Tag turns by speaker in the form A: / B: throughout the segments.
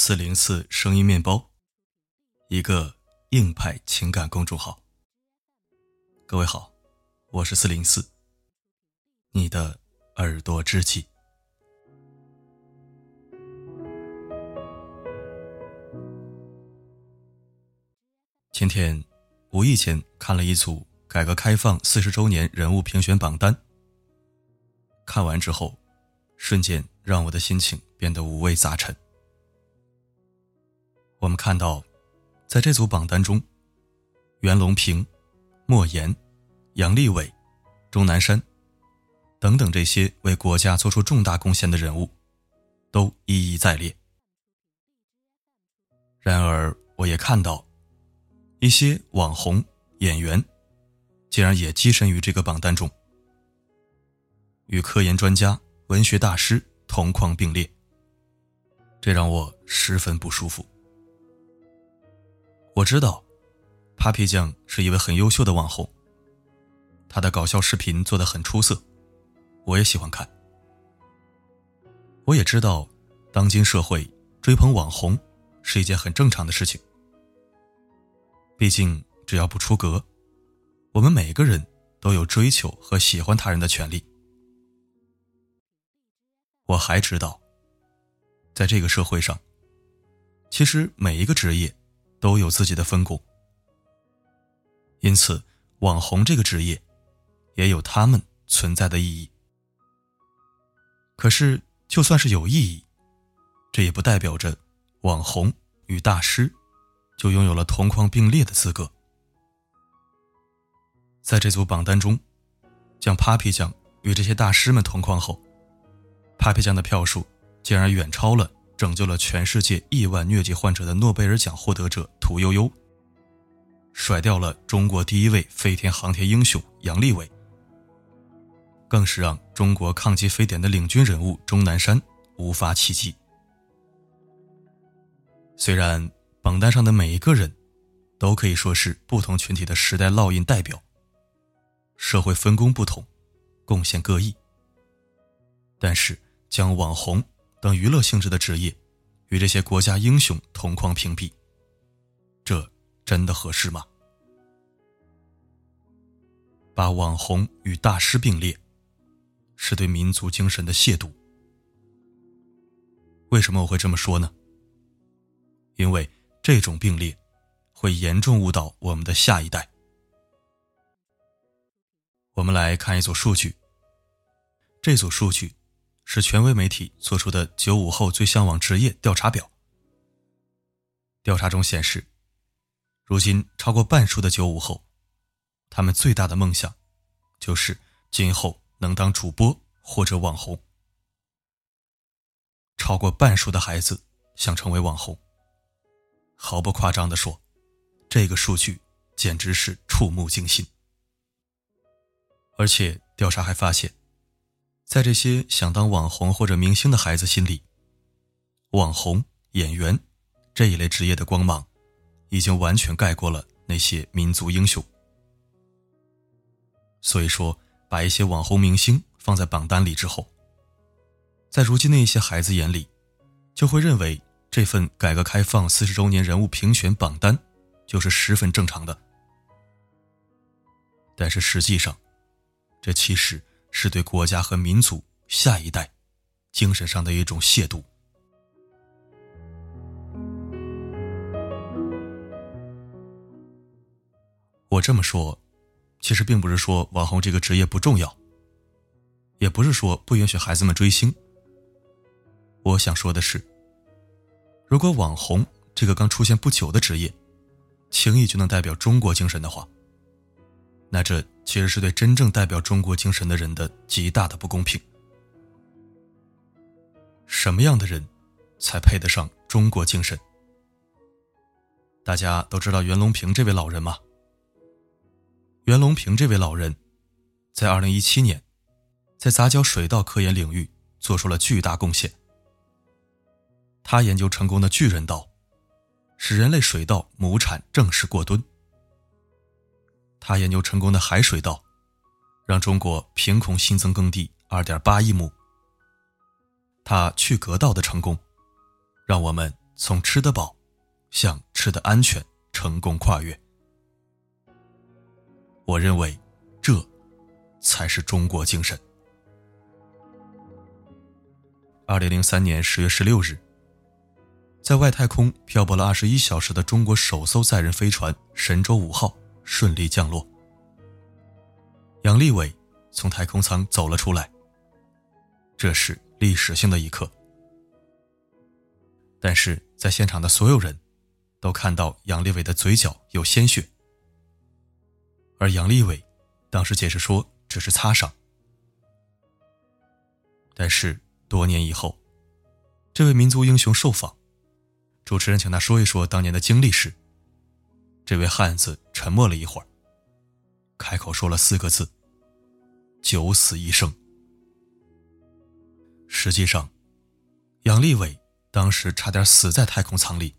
A: 四零四声音面包，一个硬派情感公众号。各位好，我是四零四，你的耳朵知己。今天无意间看了一组改革开放四十周年人物评选榜单，看完之后，瞬间让我的心情变得五味杂陈。我们看到，在这组榜单中，袁隆平、莫言、杨利伟、钟南山等等这些为国家做出重大贡献的人物，都一一在列。然而，我也看到一些网红演员，竟然也跻身于这个榜单中，与科研专家、文学大师同框并列，这让我十分不舒服。我知道，Papi 酱是一位很优秀的网红。他的搞笑视频做的很出色，我也喜欢看。我也知道，当今社会追捧网红是一件很正常的事情。毕竟，只要不出格，我们每个人都有追求和喜欢他人的权利。我还知道，在这个社会上，其实每一个职业。都有自己的分工，因此，网红这个职业也有他们存在的意义。可是，就算是有意义，这也不代表着网红与大师就拥有了同框并列的资格。在这组榜单中，将 Papi 酱与这些大师们同框后，Papi 酱的票数竟然远超了。拯救了全世界亿万疟疾患者的诺贝尔奖获得者屠呦呦，甩掉了中国第一位飞天航天英雄杨利伟，更是让中国抗击非典的领军人物钟南山无法企及。虽然榜单上的每一个人，都可以说是不同群体的时代烙印代表，社会分工不同，贡献各异，但是将网红。等娱乐性质的职业，与这些国家英雄同框屏蔽，这真的合适吗？把网红与大师并列，是对民族精神的亵渎。为什么我会这么说呢？因为这种并列，会严重误导我们的下一代。我们来看一组数据，这组数据。是权威媒体做出的九五后最向往职业调查表。调查中显示，如今超过半数的九五后，他们最大的梦想，就是今后能当主播或者网红。超过半数的孩子想成为网红。毫不夸张的说，这个数据简直是触目惊心。而且调查还发现。在这些想当网红或者明星的孩子心里，网红、演员这一类职业的光芒，已经完全盖过了那些民族英雄。所以说，把一些网红明星放在榜单里之后，在如今的一些孩子眼里，就会认为这份改革开放四十周年人物评选榜单就是十分正常的。但是实际上，这其实。是对国家和民族下一代精神上的一种亵渎。我这么说，其实并不是说网红这个职业不重要，也不是说不允许孩子们追星。我想说的是，如果网红这个刚出现不久的职业，轻易就能代表中国精神的话，那这。其实是对真正代表中国精神的人的极大的不公平。什么样的人，才配得上中国精神？大家都知道袁隆平这位老人吗？袁隆平这位老人，在二零一七年，在杂交水稻科研领域做出了巨大贡献。他研究成功的巨人稻，使人类水稻亩产正式过吨。他研究成功的海水稻，让中国凭空新增耕地2.8亿亩。他去革稻的成功，让我们从吃得饱向吃得安全成功跨越。我认为，这才是中国精神。二零零三年十月十六日，在外太空漂泊了二十一小时的中国首艘载人飞船“神舟五号”顺利降落。杨利伟从太空舱走了出来，这是历史性的一刻。但是在现场的所有人，都看到杨利伟的嘴角有鲜血。而杨利伟当时解释说只是擦伤，但是多年以后，这位民族英雄受访，主持人请他说一说当年的经历时，这位汉子沉默了一会儿，开口说了四个字：“九死一生。”实际上，杨利伟当时差点死在太空舱里，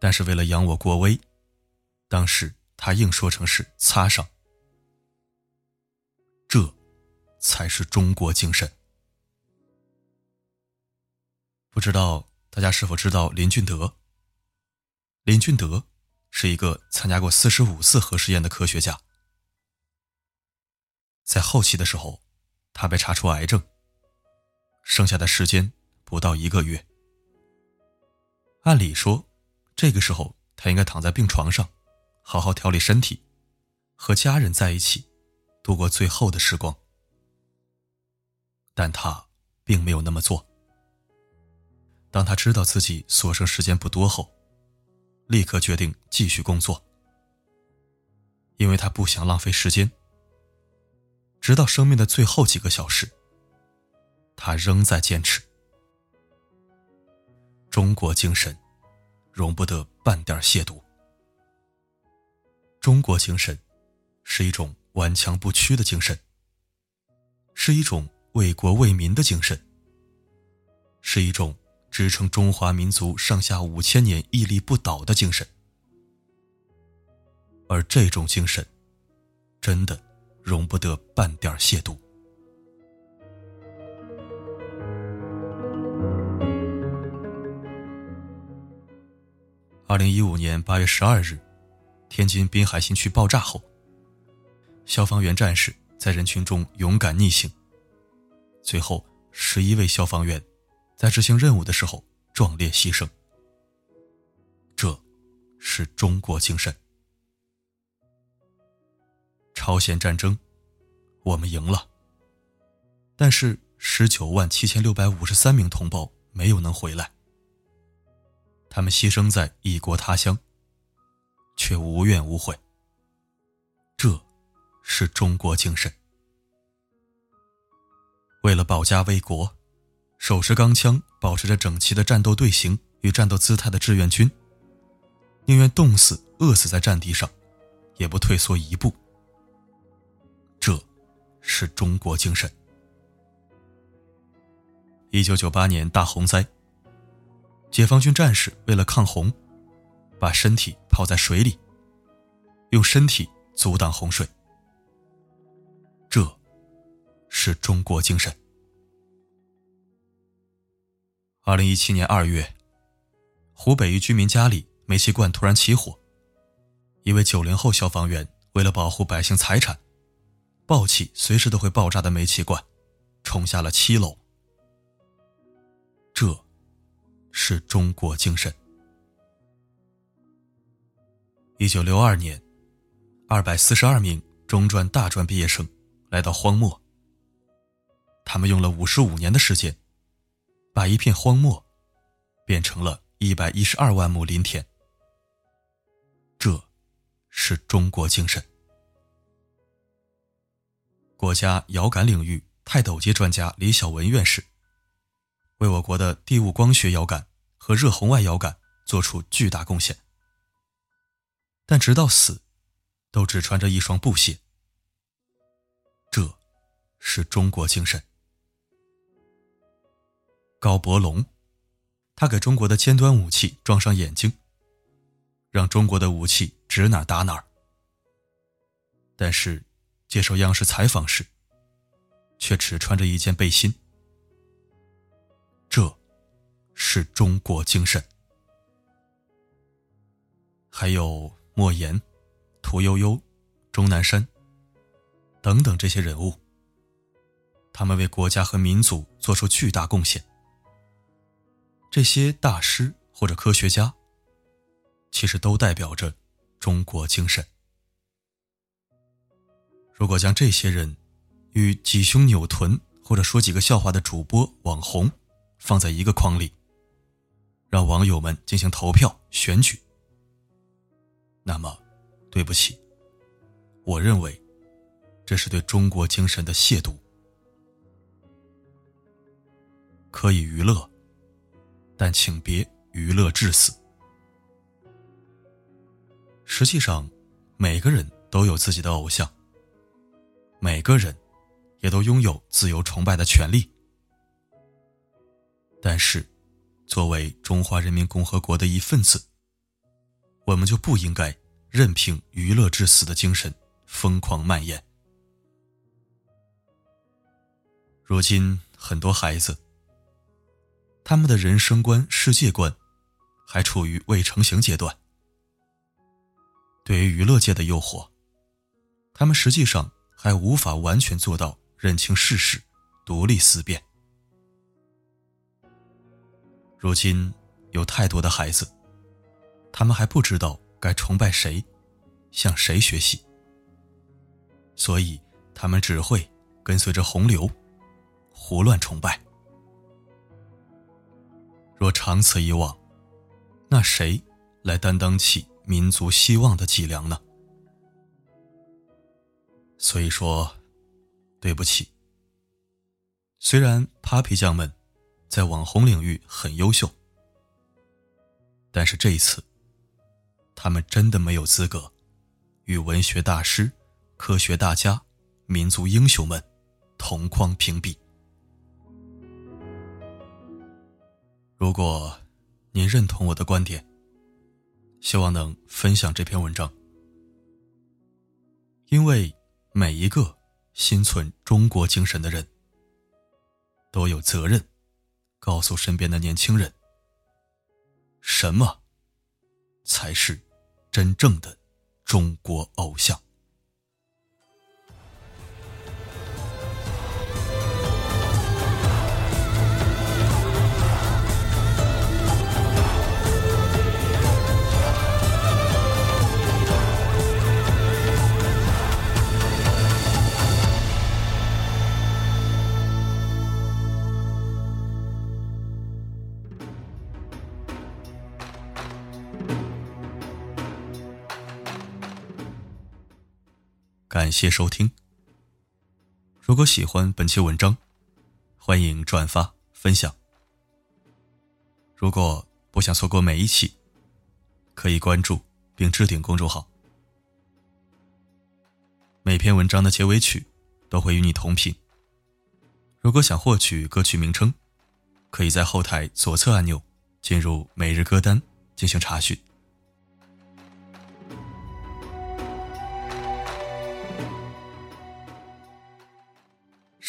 A: 但是为了扬我国威，当时。他硬说成是擦伤，这才是中国精神。不知道大家是否知道林俊德？林俊德是一个参加过四十五次核试验的科学家，在后期的时候，他被查出癌症，剩下的时间不到一个月。按理说，这个时候他应该躺在病床上。好好调理身体，和家人在一起，度过最后的时光。但他并没有那么做。当他知道自己所剩时间不多后，立刻决定继续工作，因为他不想浪费时间。直到生命的最后几个小时，他仍在坚持。中国精神，容不得半点亵渎。中国精神，是一种顽强不屈的精神，是一种为国为民的精神，是一种支撑中华民族上下五千年屹立不倒的精神。而这种精神，真的容不得半点亵渎。二零一五年八月十二日。天津滨海新区爆炸后，消防员战士在人群中勇敢逆行。最后，十一位消防员在执行任务的时候壮烈牺牲。这，是中国精神。朝鲜战争，我们赢了，但是十九万七千六百五十三名同胞没有能回来，他们牺牲在异国他乡。却无怨无悔，这是中国精神。为了保家卫国，手持钢枪、保持着整齐的战斗队形与战斗姿态的志愿军，宁愿冻死、饿死在战地上，也不退缩一步。这，是中国精神。一九九八年大洪灾，解放军战士为了抗洪。把身体泡在水里，用身体阻挡洪水，这是中国精神。二零一七年二月，湖北一居民家里煤气罐突然起火，一位九零后消防员为了保护百姓财产，抱起随时都会爆炸的煤气罐，冲下了七楼。这是中国精神。一九六二年，二百四十二名中专、大专毕业生来到荒漠。他们用了五十五年的时间，把一片荒漠变成了一百一十二万亩林田。这，是中国精神。国家遥感领域泰斗级专家李小文院士，为我国的地物光学遥感和热红外遥感做出巨大贡献。但直到死，都只穿着一双布鞋。这，是中国精神。高伯龙，他给中国的尖端武器装上眼睛，让中国的武器指哪打哪。但是，接受央视采访时，却只穿着一件背心。这，是中国精神。还有莫言、屠呦呦、钟南山等等这些人物，他们为国家和民族做出巨大贡献。这些大师或者科学家，其实都代表着中国精神。如果将这些人与挤胸扭臀或者说几个笑话的主播、网红放在一个框里，让网友们进行投票选举，那么，对不起，我认为这是对中国精神的亵渎。可以娱乐，但请别娱乐致死。实际上，每个人都有自己的偶像。每个人，也都拥有自由崇拜的权利。但是，作为中华人民共和国的一份子，我们就不应该任凭娱乐至死的精神疯狂蔓延。如今，很多孩子，他们的人生观、世界观，还处于未成型阶段。对于娱乐界的诱惑，他们实际上。还无法完全做到认清事实、独立思辨。如今有太多的孩子，他们还不知道该崇拜谁，向谁学习，所以他们只会跟随着洪流，胡乱崇拜。若长此以往，那谁来担当起民族希望的脊梁呢？所以说，对不起。虽然 Papi 酱们在网红领域很优秀，但是这一次，他们真的没有资格与文学大师、科学大家、民族英雄们同框评比。如果您认同我的观点，希望能分享这篇文章，因为。每一个心存中国精神的人，都有责任告诉身边的年轻人，什么才是真正的中国偶像。谢收听。如果喜欢本期文章，欢迎转发分享。如果不想错过每一期，可以关注并置顶公众号。每篇文章的结尾曲都会与你同频。如果想获取歌曲名称，可以在后台左侧按钮进入每日歌单进行查询。